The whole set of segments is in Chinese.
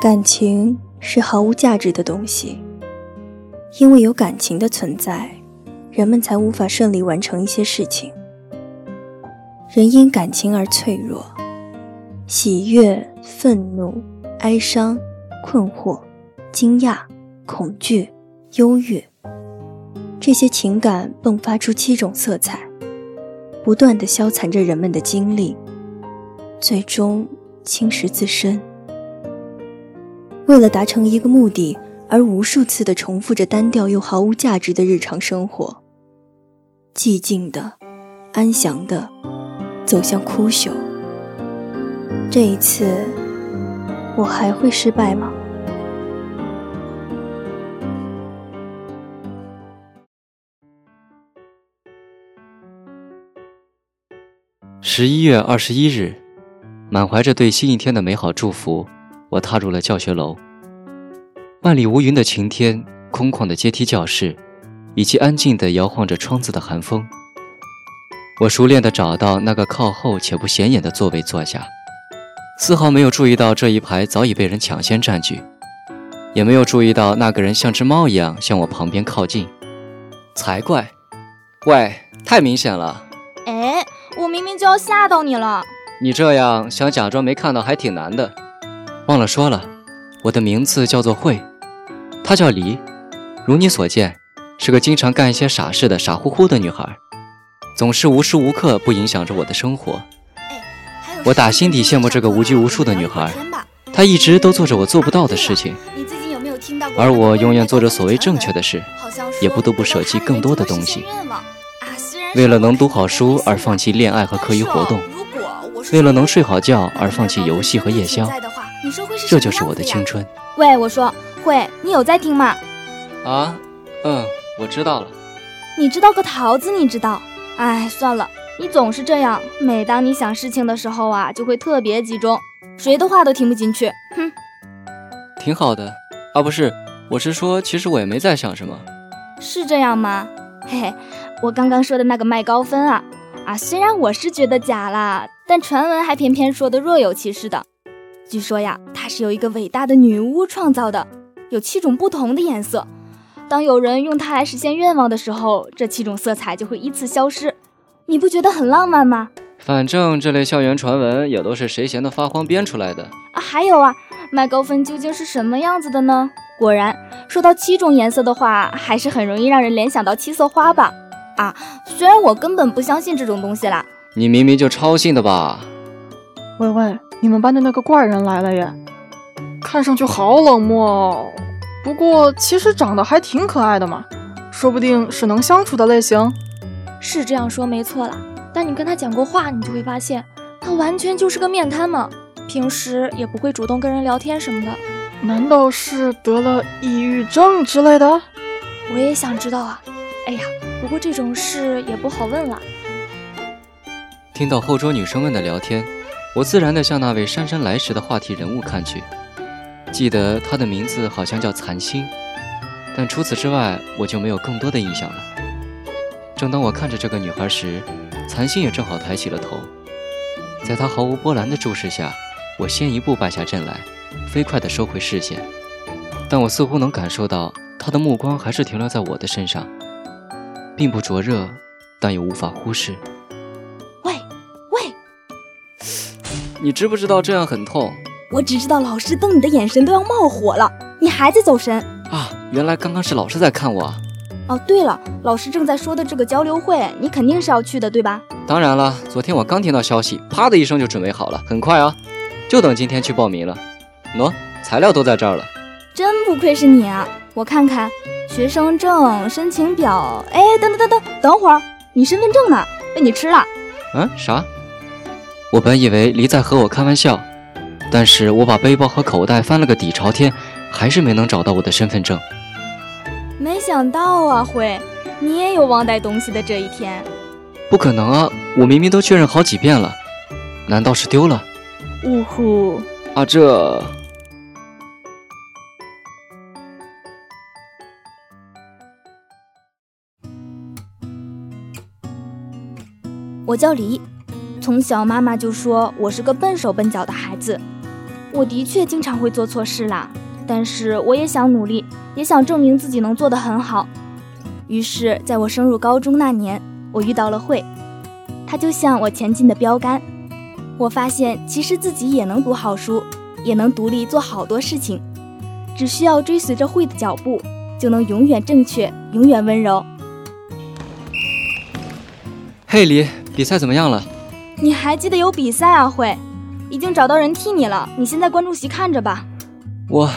感情是毫无价值的东西，因为有感情的存在，人们才无法顺利完成一些事情。人因感情而脆弱，喜悦、愤怒、哀伤、困惑、惊讶、恐惧、忧郁，这些情感迸发出七种色彩，不断的消残着人们的精力，最终侵蚀自身。为了达成一个目的而无数次的重复着单调又毫无价值的日常生活，寂静的、安详的走向枯朽。这一次，我还会失败吗？十一月二十一日，满怀着对新一天的美好祝福。我踏入了教学楼，万里无云的晴天，空旷的阶梯教室，以及安静的摇晃着窗子的寒风。我熟练地找到那个靠后且不显眼的座位坐下，丝毫没有注意到这一排早已被人抢先占据，也没有注意到那个人像只猫一样向我旁边靠近，才怪！喂，太明显了！哎，我明明就要吓到你了，你这样想假装没看到还挺难的。忘了说了，我的名字叫做慧，她叫黎，如你所见，是个经常干一些傻事的傻乎乎的女孩，总是无时无刻不影响着我的生活。我打心底羡慕这个无拘无束的女孩，她一直都做着我做不到的事情，而我永远做着所谓正确的事，也不得不舍弃更多的东西，为了能读好书而放弃恋爱和课余活动，为了能睡好觉而放弃游戏和夜宵。这就是我的青春。喂，我说会，你有在听吗？啊，嗯，我知道了。你知道个桃子？你知道？哎，算了，你总是这样。每当你想事情的时候啊，就会特别集中，谁的话都听不进去。哼，挺好的啊，不是，我是说，其实我也没在想什么。是这样吗？嘿嘿，我刚刚说的那个麦高芬啊，啊，虽然我是觉得假啦，但传闻还偏偏说的若有其事的。据说呀，它是由一个伟大的女巫创造的，有七种不同的颜色。当有人用它来实现愿望的时候，这七种色彩就会依次消失。你不觉得很浪漫吗？反正这类校园传闻也都是谁闲得发慌编出来的啊。还有啊，麦高芬究竟是什么样子的呢？果然，说到七种颜色的话，还是很容易让人联想到七色花吧？啊，虽然我根本不相信这种东西啦。你明明就超信的吧？喂喂。你们班的那个怪人来了耶，看上去好冷漠哦。不过其实长得还挺可爱的嘛，说不定是能相处的类型。是这样说没错啦，但你跟他讲过话，你就会发现他完全就是个面瘫嘛，平时也不会主动跟人聊天什么的。难道是得了抑郁症之类的？我也想知道啊。哎呀，不过这种事也不好问了。听到后桌女生们的聊天，我自然地向那位姗姗来迟的话题人物看去。记得她的名字好像叫残心，但除此之外，我就没有更多的印象了。正当我看着这个女孩时，残心也正好抬起了头。在她毫无波澜的注视下，我先一步败下阵来，飞快地收回视线。但我似乎能感受到她的目光还是停留在我的身上，并不灼热，但又无法忽视。你知不知道这样很痛？我只知道老师瞪你的眼神都要冒火了，你还在走神啊？原来刚刚是老师在看我。哦，对了，老师正在说的这个交流会，你肯定是要去的，对吧？当然了，昨天我刚听到消息，啪的一声就准备好了，很快啊，就等今天去报名了。喏，材料都在这儿了。真不愧是你啊！我看看，学生证、申请表。哎，等等等等，等会儿，你身份证呢？被你吃了？嗯？啥？我本以为黎在和我开玩笑。但是我把背包和口袋翻了个底朝天，还是没能找到我的身份证。没想到啊，慧，你也有忘带东西的这一天。不可能啊，我明明都确认好几遍了，难道是丢了？呜呼！啊，这……我叫黎，从小妈妈就说我是个笨手笨脚的孩子。我的确经常会做错事啦，但是我也想努力，也想证明自己能做得很好。于是，在我升入高中那年，我遇到了慧，她就像我前进的标杆。我发现，其实自己也能读好书，也能独立做好多事情，只需要追随着慧的脚步，就能永远正确，永远温柔。嘿，李，比赛怎么样了？你还记得有比赛啊，慧？已经找到人替你了，你先在观众席看着吧。我，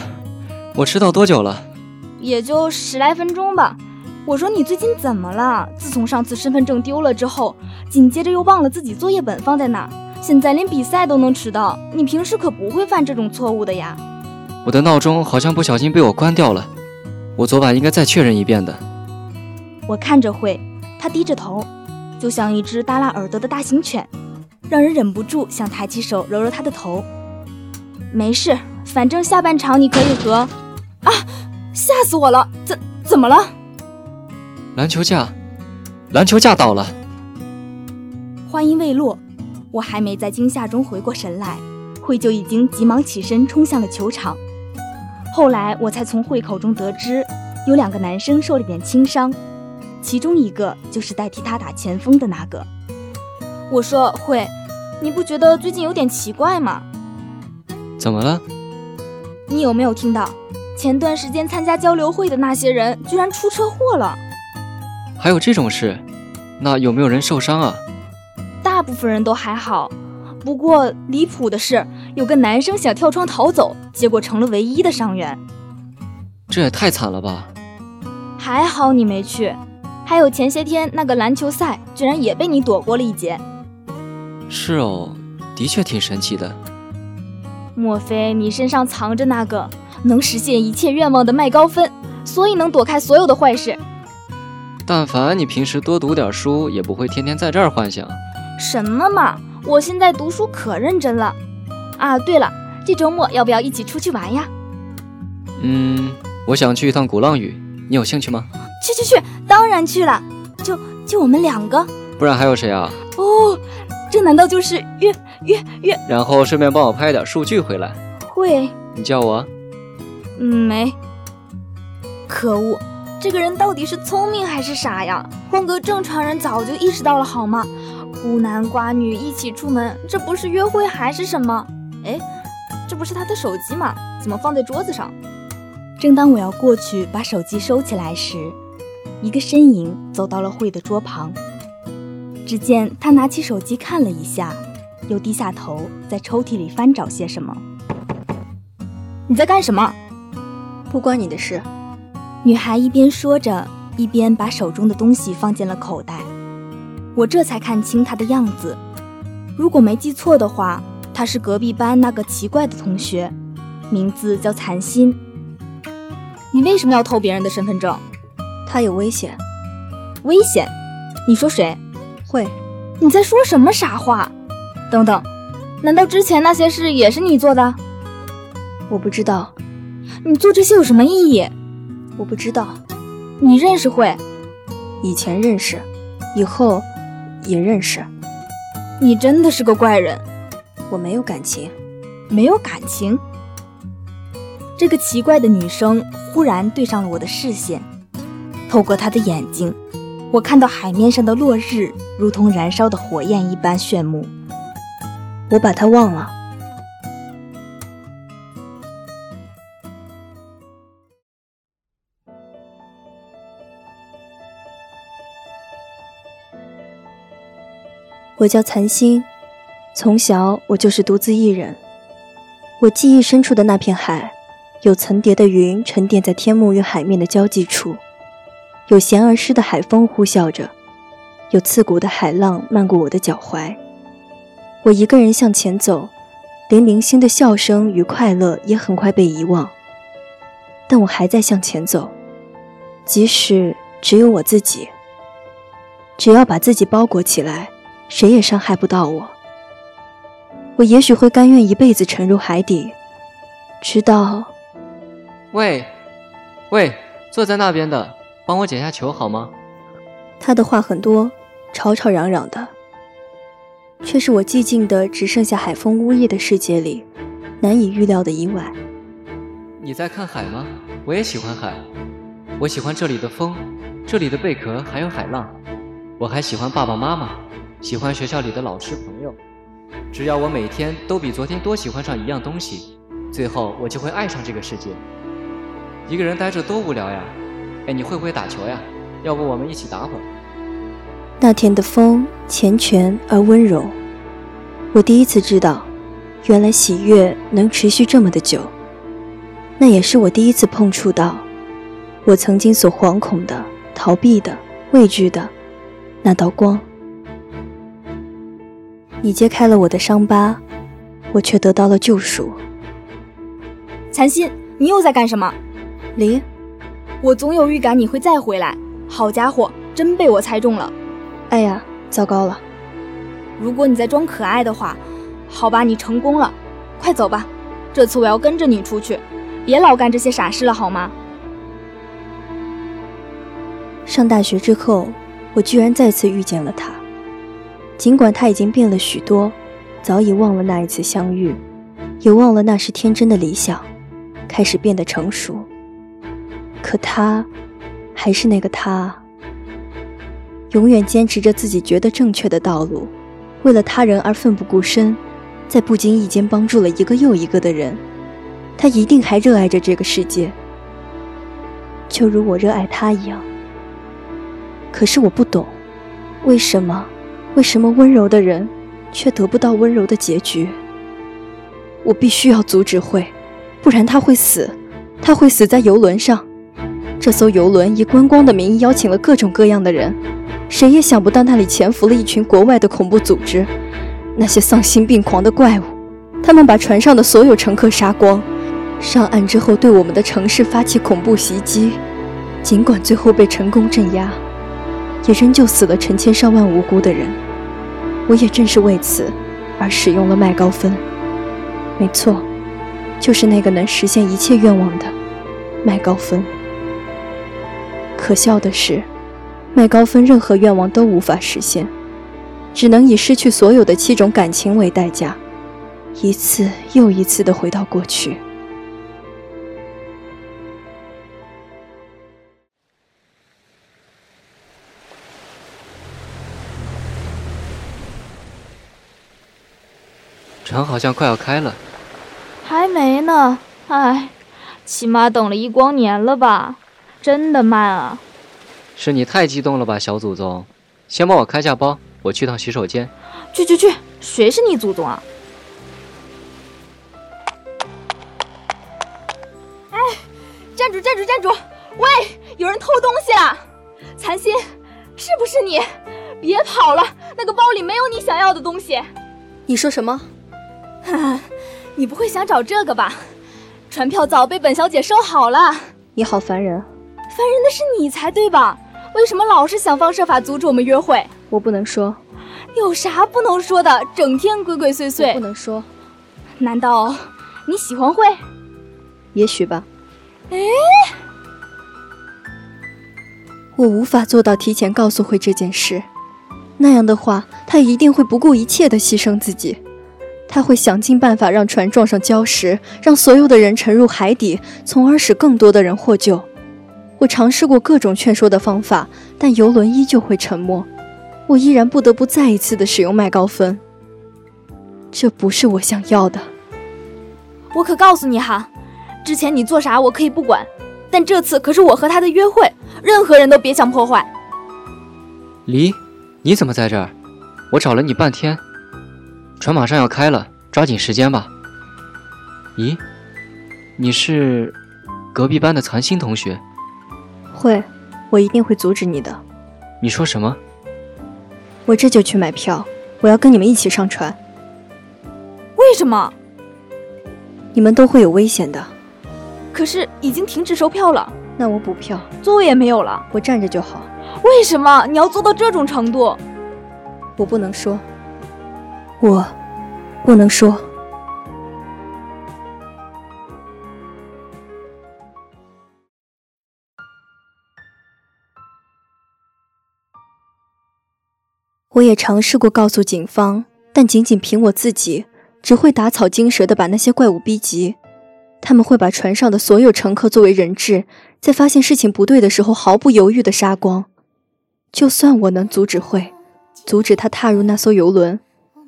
我迟到多久了？也就十来分钟吧。我说你最近怎么了？自从上次身份证丢了之后，紧接着又忘了自己作业本放在哪，现在连比赛都能迟到。你平时可不会犯这种错误的呀。我的闹钟好像不小心被我关掉了，我昨晚应该再确认一遍的。我看着慧，他低着头，就像一只耷拉耳朵的大型犬。让人忍不住想抬起手揉揉他的头。没事，反正下半场你可以和……啊！吓死我了！怎怎么了？篮球架，篮球架倒了。话音未落，我还没在惊吓中回过神来，慧就已经急忙起身冲向了球场。后来我才从慧口中得知，有两个男生受了点轻伤，其中一个就是代替他打前锋的那个。我说慧。你不觉得最近有点奇怪吗？怎么了？你有没有听到，前段时间参加交流会的那些人居然出车祸了？还有这种事？那有没有人受伤啊？大部分人都还好，不过离谱的是，有个男生想跳窗逃走，结果成了唯一的伤员。这也太惨了吧！还好你没去。还有前些天那个篮球赛，居然也被你躲过了一劫。是哦，的确挺神奇的。莫非你身上藏着那个能实现一切愿望的麦高芬，所以能躲开所有的坏事？但凡你平时多读点书，也不会天天在这儿幻想。什么嘛！我现在读书可认真了。啊，对了，这周末要不要一起出去玩呀？嗯，我想去一趟鼓浪屿，你有兴趣吗？去去去，当然去了。就就我们两个？不然还有谁啊？哦。这难道就是约约约？然后顺便帮我拍点数据回来。会。你叫我？嗯，没。可恶，这个人到底是聪明还是傻呀？换个正常人早就意识到了好吗？孤男寡女一起出门，这不是约会还是什么？哎，这不是他的手机吗？怎么放在桌子上？正当我要过去把手机收起来时，一个身影走到了慧的桌旁。只见他拿起手机看了一下，又低下头在抽屉里翻找些什么。你在干什么？不关你的事。女孩一边说着，一边把手中的东西放进了口袋。我这才看清她的样子。如果没记错的话，她是隔壁班那个奇怪的同学，名字叫残心。你为什么要偷别人的身份证？他有危险。危险？你说谁？会？你在说什么傻话？等等，难道之前那些事也是你做的？我不知道。你做这些有什么意义？我不知道。你认识慧？以前认识，以后也认识。你真的是个怪人。我没有感情，没有感情。这个奇怪的女生忽然对上了我的视线，透过她的眼睛，我看到海面上的落日如同燃烧的火焰一般炫目。我把它忘了。我叫残星，从小我就是独自一人。我记忆深处的那片海，有层叠的云沉淀在天幕与海面的交际处，有咸而湿的海风呼啸着，有刺骨的海浪漫过我的脚踝。我一个人向前走，连零星的笑声与快乐也很快被遗忘。但我还在向前走，即使只有我自己，只要把自己包裹起来。谁也伤害不到我。我也许会甘愿一辈子沉入海底，直到……喂，喂，坐在那边的，帮我捡下球好吗？他的话很多，吵吵嚷嚷的，却是我寂静的只剩下海风呜咽的世界里难以预料的意外。你在看海吗？我也喜欢海，我喜欢这里的风，这里的贝壳，还有海浪。我还喜欢爸爸妈妈。喜欢学校里的老师朋友，只要我每天都比昨天多喜欢上一样东西，最后我就会爱上这个世界。一个人待着多无聊呀！哎，你会不会打球呀？要不我们一起打会儿？那天的风缱绻而温柔，我第一次知道，原来喜悦能持续这么的久。那也是我第一次碰触到，我曾经所惶恐的、逃避的、畏惧的那道光。你揭开了我的伤疤，我却得到了救赎。残心，你又在干什么？离，我总有预感你会再回来。好家伙，真被我猜中了。哎呀，糟糕了！如果你在装可爱的话，好吧，你成功了。快走吧，这次我要跟着你出去，别老干这些傻事了，好吗？上大学之后，我居然再次遇见了他。尽管他已经变了许多，早已忘了那一次相遇，也忘了那时天真的理想，开始变得成熟。可他，还是那个他，永远坚持着自己觉得正确的道路，为了他人而奋不顾身，在不经意间帮助了一个又一个的人。他一定还热爱着这个世界，就如我热爱他一样。可是我不懂，为什么？为什么温柔的人却得不到温柔的结局？我必须要阻止慧，不然他会死，他会死在游轮上。这艘游轮以观光的名义邀请了各种各样的人，谁也想不到那里潜伏了一群国外的恐怖组织，那些丧心病狂的怪物。他们把船上的所有乘客杀光，上岸之后对我们的城市发起恐怖袭击，尽管最后被成功镇压。也仍旧死了成千上万无辜的人，我也正是为此而使用了麦高芬。没错，就是那个能实现一切愿望的麦高芬。可笑的是，麦高芬任何愿望都无法实现，只能以失去所有的七种感情为代价，一次又一次的回到过去。船好像快要开了，还没呢。唉，起码等了一光年了吧？真的慢啊！是你太激动了吧，小祖宗？先帮我开下包，我去趟洗手间。去去去！谁是你祖宗啊？哎，站住站住站住！喂，有人偷东西了！残心，是不是你？别跑了，那个包里没有你想要的东西。你说什么？哈，你不会想找这个吧？船票早被本小姐收好了。你好烦人，烦人的是你才对吧？为什么老是想方设法阻止我们约会？我不能说。有啥不能说的？整天鬼鬼祟祟。不能说。难道你喜欢会？也许吧。哎，我无法做到提前告诉慧这件事，那样的话，他一定会不顾一切的牺牲自己。他会想尽办法让船撞上礁石，让所有的人沉入海底，从而使更多的人获救。我尝试过各种劝说的方法，但游轮依旧会沉没。我依然不得不再一次的使用麦高芬。这不是我想要的。我可告诉你哈，之前你做啥我可以不管，但这次可是我和他的约会，任何人都别想破坏。离，你怎么在这儿？我找了你半天。船马上要开了，抓紧时间吧。咦，你是隔壁班的残星同学？会，我一定会阻止你的。你说什么？我这就去买票，我要跟你们一起上船。为什么？你们都会有危险的。可是已经停止售票了。那我补票，座位也没有了。我站着就好。为什么你要做到这种程度？我不能说。我不能说。我也尝试过告诉警方，但仅仅凭我自己，只会打草惊蛇的把那些怪物逼急。他们会把船上的所有乘客作为人质，在发现事情不对的时候毫不犹豫的杀光。就算我能阻止会，阻止他踏入那艘游轮。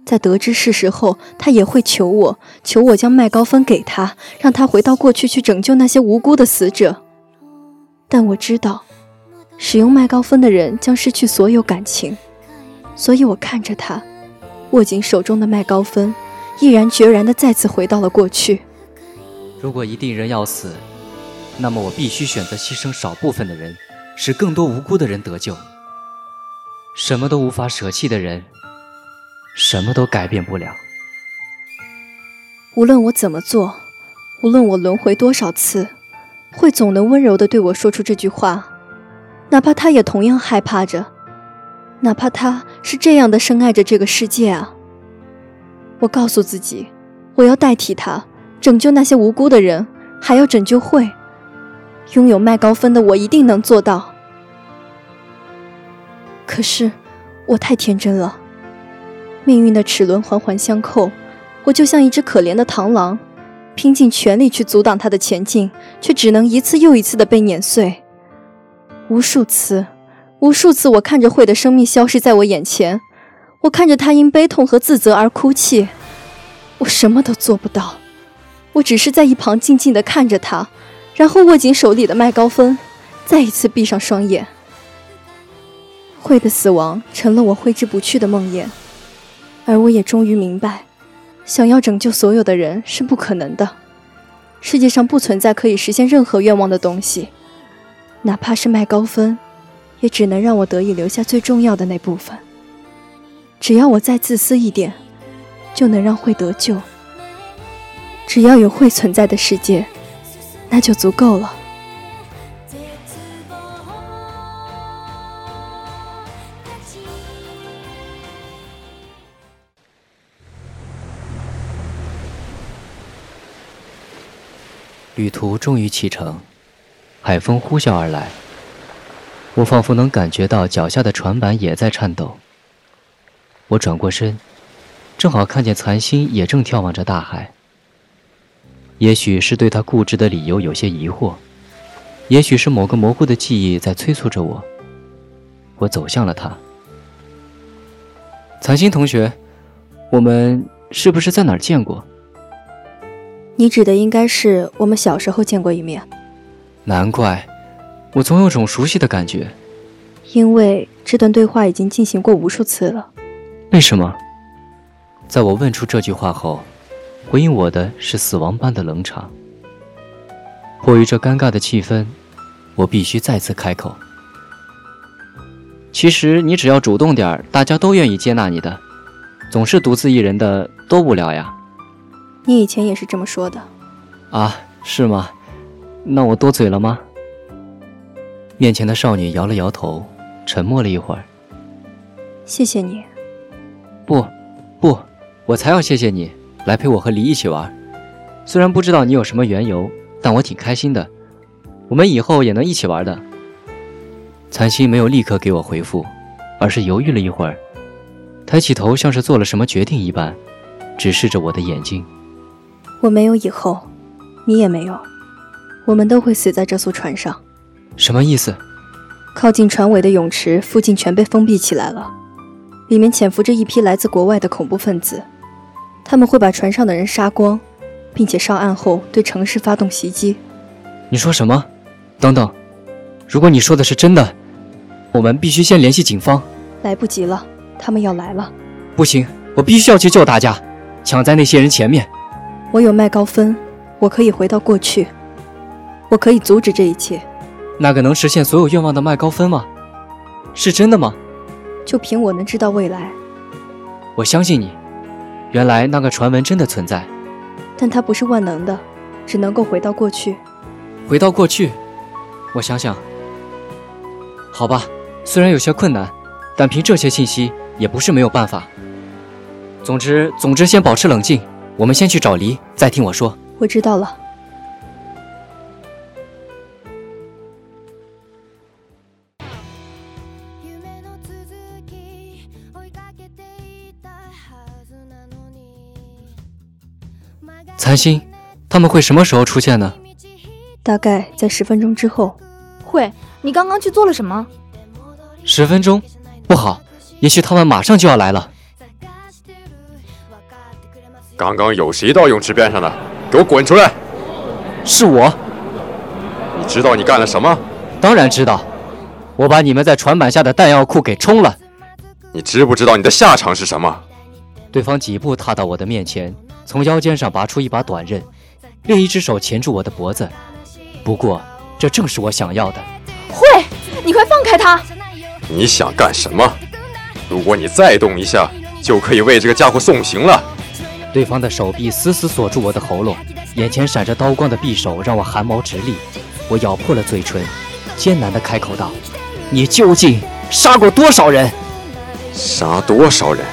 在得知事实后，他也会求我，求我将麦高芬给他，让他回到过去去拯救那些无辜的死者。但我知道，使用麦高芬的人将失去所有感情，所以我看着他，握紧手中的麦高芬，毅然决然地再次回到了过去。如果一定人要死，那么我必须选择牺牲少部分的人，使更多无辜的人得救。什么都无法舍弃的人。什么都改变不了。无论我怎么做，无论我轮回多少次，会总能温柔地对我说出这句话，哪怕他也同样害怕着，哪怕他是这样的深爱着这个世界啊。我告诉自己，我要代替他拯救那些无辜的人，还要拯救会。拥有麦高芬的我一定能做到。可是，我太天真了。命运的齿轮环环相扣，我就像一只可怜的螳螂，拼尽全力去阻挡它的前进，却只能一次又一次的被碾碎。无数次，无数次，我看着慧的生命消失在我眼前，我看着她因悲痛和自责而哭泣，我什么都做不到，我只是在一旁静静的看着她，然后握紧手里的麦高芬，再一次闭上双眼。慧的死亡成了我挥之不去的梦魇。而我也终于明白，想要拯救所有的人是不可能的。世界上不存在可以实现任何愿望的东西，哪怕是麦高芬，也只能让我得以留下最重要的那部分。只要我再自私一点，就能让慧得救。只要有慧存在的世界，那就足够了。旅途终于启程，海风呼啸而来，我仿佛能感觉到脚下的船板也在颤抖。我转过身，正好看见残星也正眺望着大海。也许是对他固执的理由有些疑惑，也许是某个模糊的记忆在催促着我。我走向了他。残星同学，我们是不是在哪儿见过？你指的应该是我们小时候见过一面。难怪，我总有种熟悉的感觉。因为这段对话已经进行过无数次了。为什么？在我问出这句话后，回应我的是死亡般的冷场。迫于这尴尬的气氛，我必须再次开口。其实你只要主动点大家都愿意接纳你的。总是独自一人的多无聊呀。你以前也是这么说的，啊，是吗？那我多嘴了吗？面前的少女摇了摇头，沉默了一会儿。谢谢你。不，不，我才要谢谢你来陪我和黎一起玩。虽然不知道你有什么缘由，但我挺开心的。我们以后也能一起玩的。残心没有立刻给我回复，而是犹豫了一会儿，抬起头，像是做了什么决定一般，直视着我的眼睛。我没有以后，你也没有，我们都会死在这艘船上。什么意思？靠近船尾的泳池附近全被封闭起来了，里面潜伏着一批来自国外的恐怖分子，他们会把船上的人杀光，并且上岸后对城市发动袭击。你说什么？等等，如果你说的是真的。我们必须先联系警方，来不及了，他们要来了。不行，我必须要去救大家，抢在那些人前面。我有麦高芬，我可以回到过去，我可以阻止这一切。那个能实现所有愿望的麦高芬吗？是真的吗？就凭我能知道未来，我相信你。原来那个传闻真的存在，但它不是万能的，只能够回到过去。回到过去，我想想，好吧。虽然有些困难，但凭这些信息也不是没有办法。总之，总之，先保持冷静。我们先去找黎，再听我说。我知道了。残心，他们会什么时候出现呢？大概在十分钟之后。会，你刚刚去做了什么？十分钟，不好，也许他们马上就要来了。刚刚有谁到泳池边上的？给我滚出来！是我。你知道你干了什么？当然知道，我把你们在船板下的弹药库给冲了。你知不知道你的下场是什么？对方几步踏到我的面前，从腰间上拔出一把短刃，另一只手钳住我的脖子。不过，这正是我想要的。会，你快放开他！你想干什么？如果你再动一下，就可以为这个家伙送行了。对方的手臂死死锁住我的喉咙，眼前闪着刀光的匕首让我汗毛直立。我咬破了嘴唇，艰难地开口道：“你究竟杀过多少人？杀多少人？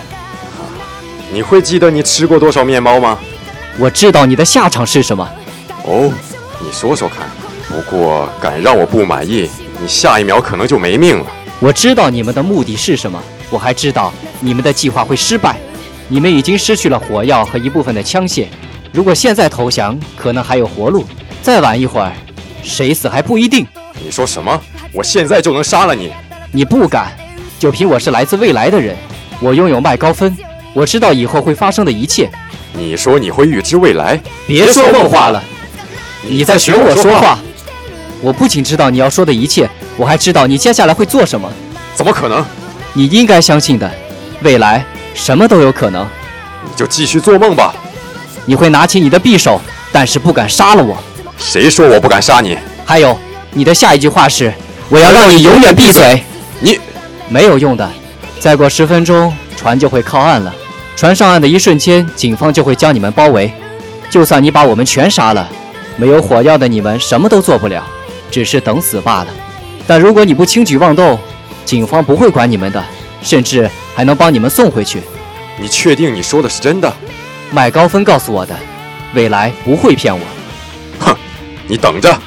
你会记得你吃过多少面包吗？我知道你的下场是什么。哦，你说说看。不过敢让我不满意，你下一秒可能就没命了。”我知道你们的目的是什么，我还知道你们的计划会失败。你们已经失去了火药和一部分的枪械，如果现在投降，可能还有活路；再晚一会儿，谁死还不一定。你说什么？我现在就能杀了你？你不敢，就凭我是来自未来的人，我拥有麦高芬，我知道以后会发生的一切。你说你会预知未来？别说梦话了，你在学我说话。我不仅知道你要说的一切。我还知道你接下来会做什么？怎么可能？你应该相信的，未来什么都有可能。你就继续做梦吧。你会拿起你的匕首，但是不敢杀了我。谁说我不敢杀你？还有，你的下一句话是：我要让你永远闭嘴。你没有用的。再过十分钟，船就会靠岸了。船上岸的一瞬间，警方就会将你们包围。就算你把我们全杀了，没有火药的你们什么都做不了，只是等死罢了。但如果你不轻举妄动，警方不会管你们的，甚至还能帮你们送回去。你确定你说的是真的？麦高芬告诉我的，未来不会骗我。哼，你等着！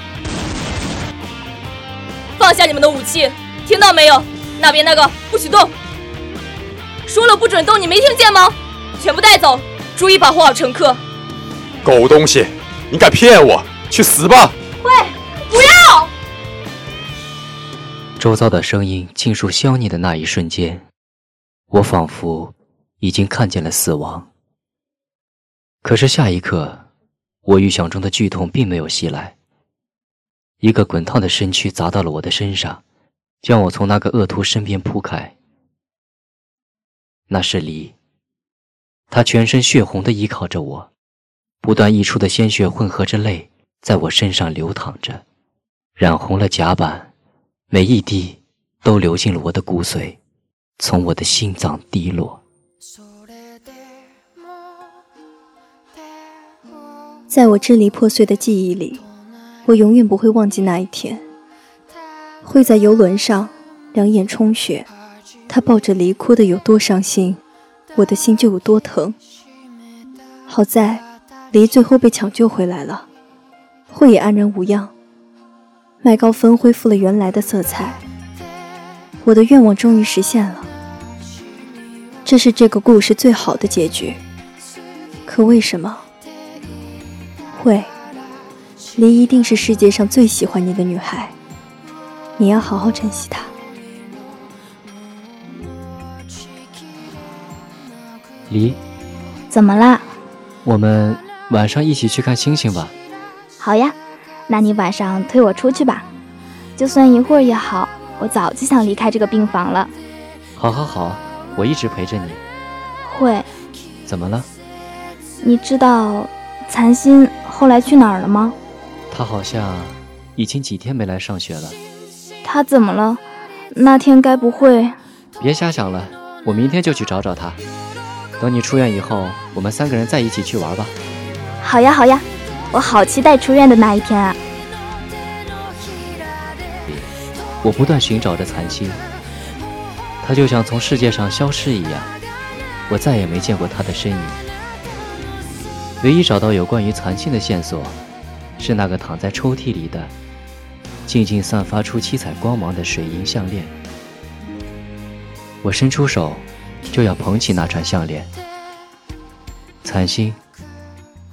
放下你们的武器，听到没有？那边那个不许动！说了不准动，你没听见吗？全部带走，注意保护好乘客。狗东西，你敢骗我？去死吧！喂，不要！周遭的声音尽数消匿的那一瞬间，我仿佛已经看见了死亡。可是下一刻，我预想中的剧痛并没有袭来。一个滚烫的身躯砸到了我的身上，将我从那个恶徒身边扑开。那是离，他全身血红的依靠着我，不断溢出的鲜血混合着泪，在我身上流淌着，染红了甲板。每一滴都流进了我的骨髓，从我的心脏滴落。在我支离破碎的记忆里，我永远不会忘记那一天。会在游轮上，两眼充血。他抱着梨哭的有多伤心，我的心就有多疼。好在梨最后被抢救回来了，慧也安然无恙。麦高芬恢复了原来的色彩，我的愿望终于实现了。这是这个故事最好的结局。可为什么？慧，梨一定是世界上最喜欢你的女孩，你要好好珍惜她。梨，怎么啦？我们晚上一起去看星星吧。好呀。那你晚上推我出去吧，就算一会儿也好。我早就想离开这个病房了。好，好，好，我一直陪着你。会。怎么了？你知道残心后来去哪儿了吗？他好像已经几天没来上学了。他怎么了？那天该不会……别瞎想了，我明天就去找找他。等你出院以后，我们三个人再一起去玩吧。好呀，好呀。我好期待出院的那一天啊！我不断寻找着残心，他就像从世界上消失一样，我再也没见过他的身影。唯一找到有关于残心的线索，是那个躺在抽屉里的、静静散发出七彩光芒的水银项链。我伸出手，就要捧起那串项链。残心，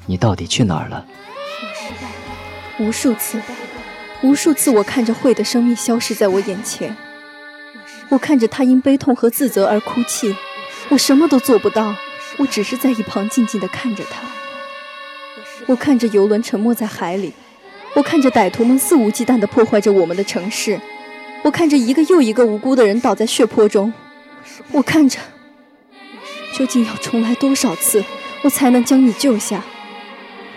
你到底去哪儿了？无数次，无数次，我看着慧的生命消失在我眼前，我看着她因悲痛和自责而哭泣，我什么都做不到，我只是在一旁静静地看着她。我看着游轮沉没在海里，我看着歹徒们肆无忌惮地破坏着我们的城市，我看着一个又一个无辜的人倒在血泊中，我看着，究竟要重来多少次，我才能将你救下？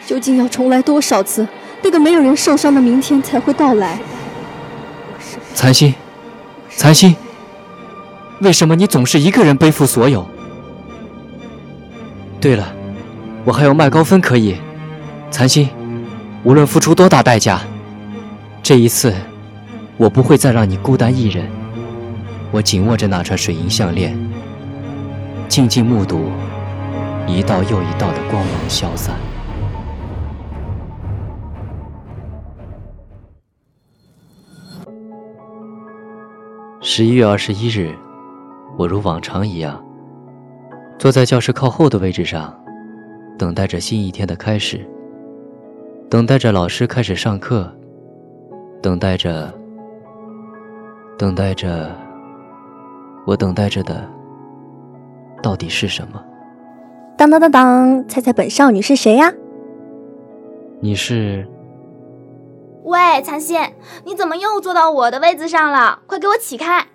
究竟要重来多少次？那个没有人受伤的明天才会到来。残心，残心，为什么你总是一个人背负所有？对了，我还有麦高芬可以。残心，无论付出多大代价，这一次我不会再让你孤单一人。我紧握着那串水银项链，静静目睹一道又一道的光芒消散。十一月二十一日，我如往常一样，坐在教室靠后的位置上，等待着新一天的开始，等待着老师开始上课，等待着，等待着，我等待着的到底是什么？当当当当，猜猜本少女是谁呀？你是。喂，残心，你怎么又坐到我的位子上了？快给我起开！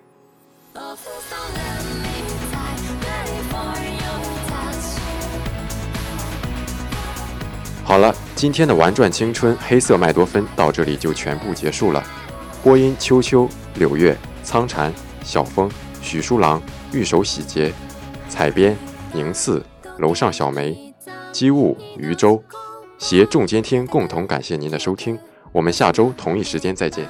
好了，今天的玩转青春黑色麦多芬到这里就全部结束了。播音：秋秋、柳月、苍蝉、小风、许书郎、玉手洗洁、采编：宁次、楼上小梅、机务：渔舟，携众监听共同感谢您的收听。我们下周同一时间再见。